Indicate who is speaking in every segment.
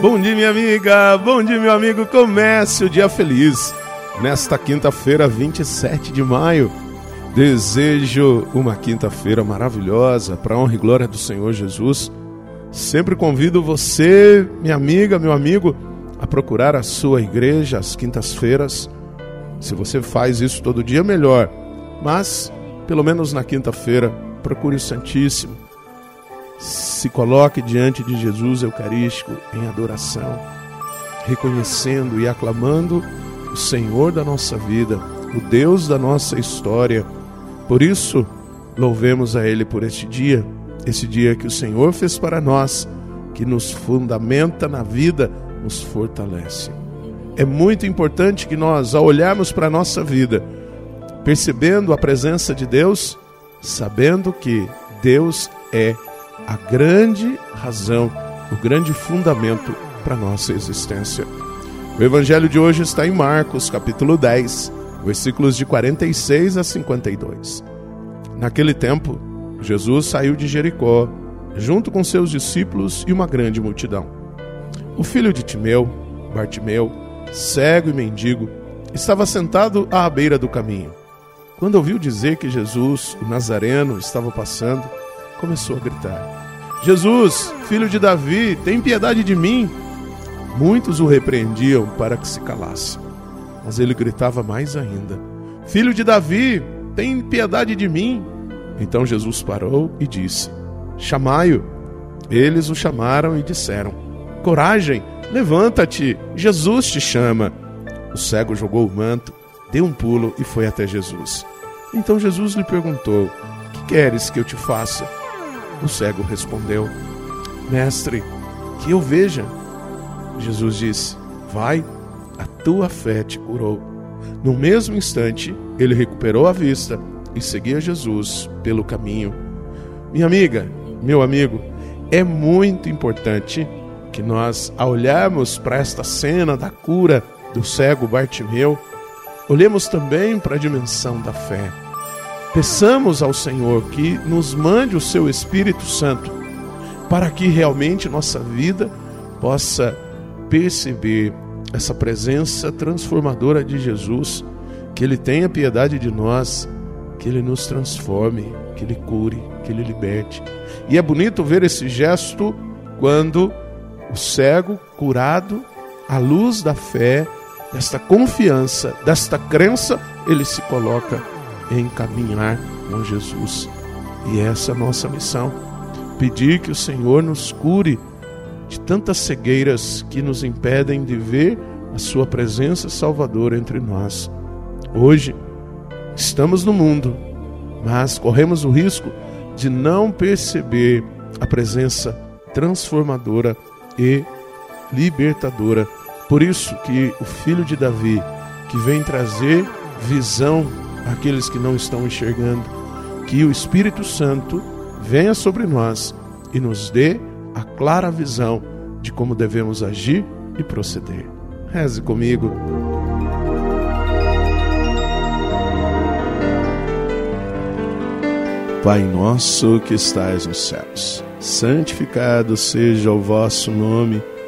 Speaker 1: Bom dia, minha amiga. Bom dia, meu amigo. Comece o dia feliz. Nesta quinta-feira, 27 de maio. Desejo uma quinta-feira maravilhosa para honra e glória do Senhor Jesus. Sempre convido você, minha amiga, meu amigo, a procurar a sua igreja às quintas-feiras. Se você faz isso todo dia, melhor. Mas, pelo menos na quinta-feira, procure o Santíssimo. Se coloque diante de Jesus Eucarístico em adoração, reconhecendo e aclamando o Senhor da nossa vida, o Deus da nossa história. Por isso, louvemos a Ele por este dia, esse dia que o Senhor fez para nós, que nos fundamenta na vida, nos fortalece. É muito importante que nós, ao olharmos para a nossa vida, percebendo a presença de Deus, sabendo que Deus é a grande razão, o grande fundamento para nossa existência. O evangelho de hoje está em Marcos, capítulo 10, versículos de 46 a 52. Naquele tempo, Jesus saiu de Jericó, junto com seus discípulos e uma grande multidão. O filho de Timeu, Bartimeu, cego e mendigo, estava sentado à beira do caminho. Quando ouviu dizer que Jesus, o Nazareno, estava passando, começou a gritar: Jesus, filho de Davi, tem piedade de mim. Muitos o repreendiam para que se calasse, mas ele gritava mais ainda: Filho de Davi, tem piedade de mim. Então Jesus parou e disse: Chamai-o. Eles o chamaram e disseram: Coragem, levanta-te, Jesus te chama. O cego jogou o manto deu um pulo e foi até Jesus. Então Jesus lhe perguntou: Que queres que eu te faça? O cego respondeu: Mestre, que eu veja. Jesus disse: Vai, a tua fé te curou. No mesmo instante, ele recuperou a vista e seguia Jesus pelo caminho. Minha amiga, meu amigo, é muito importante que nós, ao olharmos para esta cena da cura do cego Bartimeu, Olhemos também para a dimensão da fé. Peçamos ao Senhor que nos mande o seu Espírito Santo para que realmente nossa vida possa perceber essa presença transformadora de Jesus, que Ele tenha piedade de nós, que Ele nos transforme, que Ele cure, que Ele liberte. E é bonito ver esse gesto quando o cego curado, à luz da fé, desta confiança, desta crença, ele se coloca em caminhar com Jesus. E essa é a nossa missão: pedir que o Senhor nos cure de tantas cegueiras que nos impedem de ver a Sua presença salvadora entre nós. Hoje, estamos no mundo, mas corremos o risco de não perceber a presença transformadora e libertadora por isso que o filho de Davi, que vem trazer visão àqueles que não estão enxergando, que o Espírito Santo venha sobre nós e nos dê a clara visão de como devemos agir e proceder. Reze comigo. Pai nosso que estais nos céus, santificado seja o vosso nome.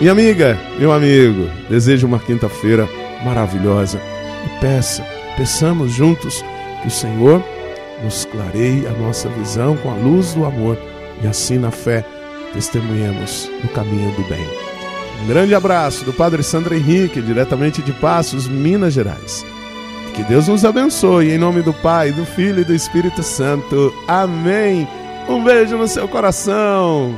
Speaker 1: Minha amiga, meu amigo, desejo uma quinta-feira maravilhosa e peça, peçamos juntos que o Senhor nos clareie a nossa visão com a luz do amor e assim na fé testemunhemos no caminho do bem. Um grande abraço do Padre Sandro Henrique, diretamente de Passos, Minas Gerais. Que Deus nos abençoe em nome do Pai, do Filho e do Espírito Santo. Amém. Um beijo no seu coração.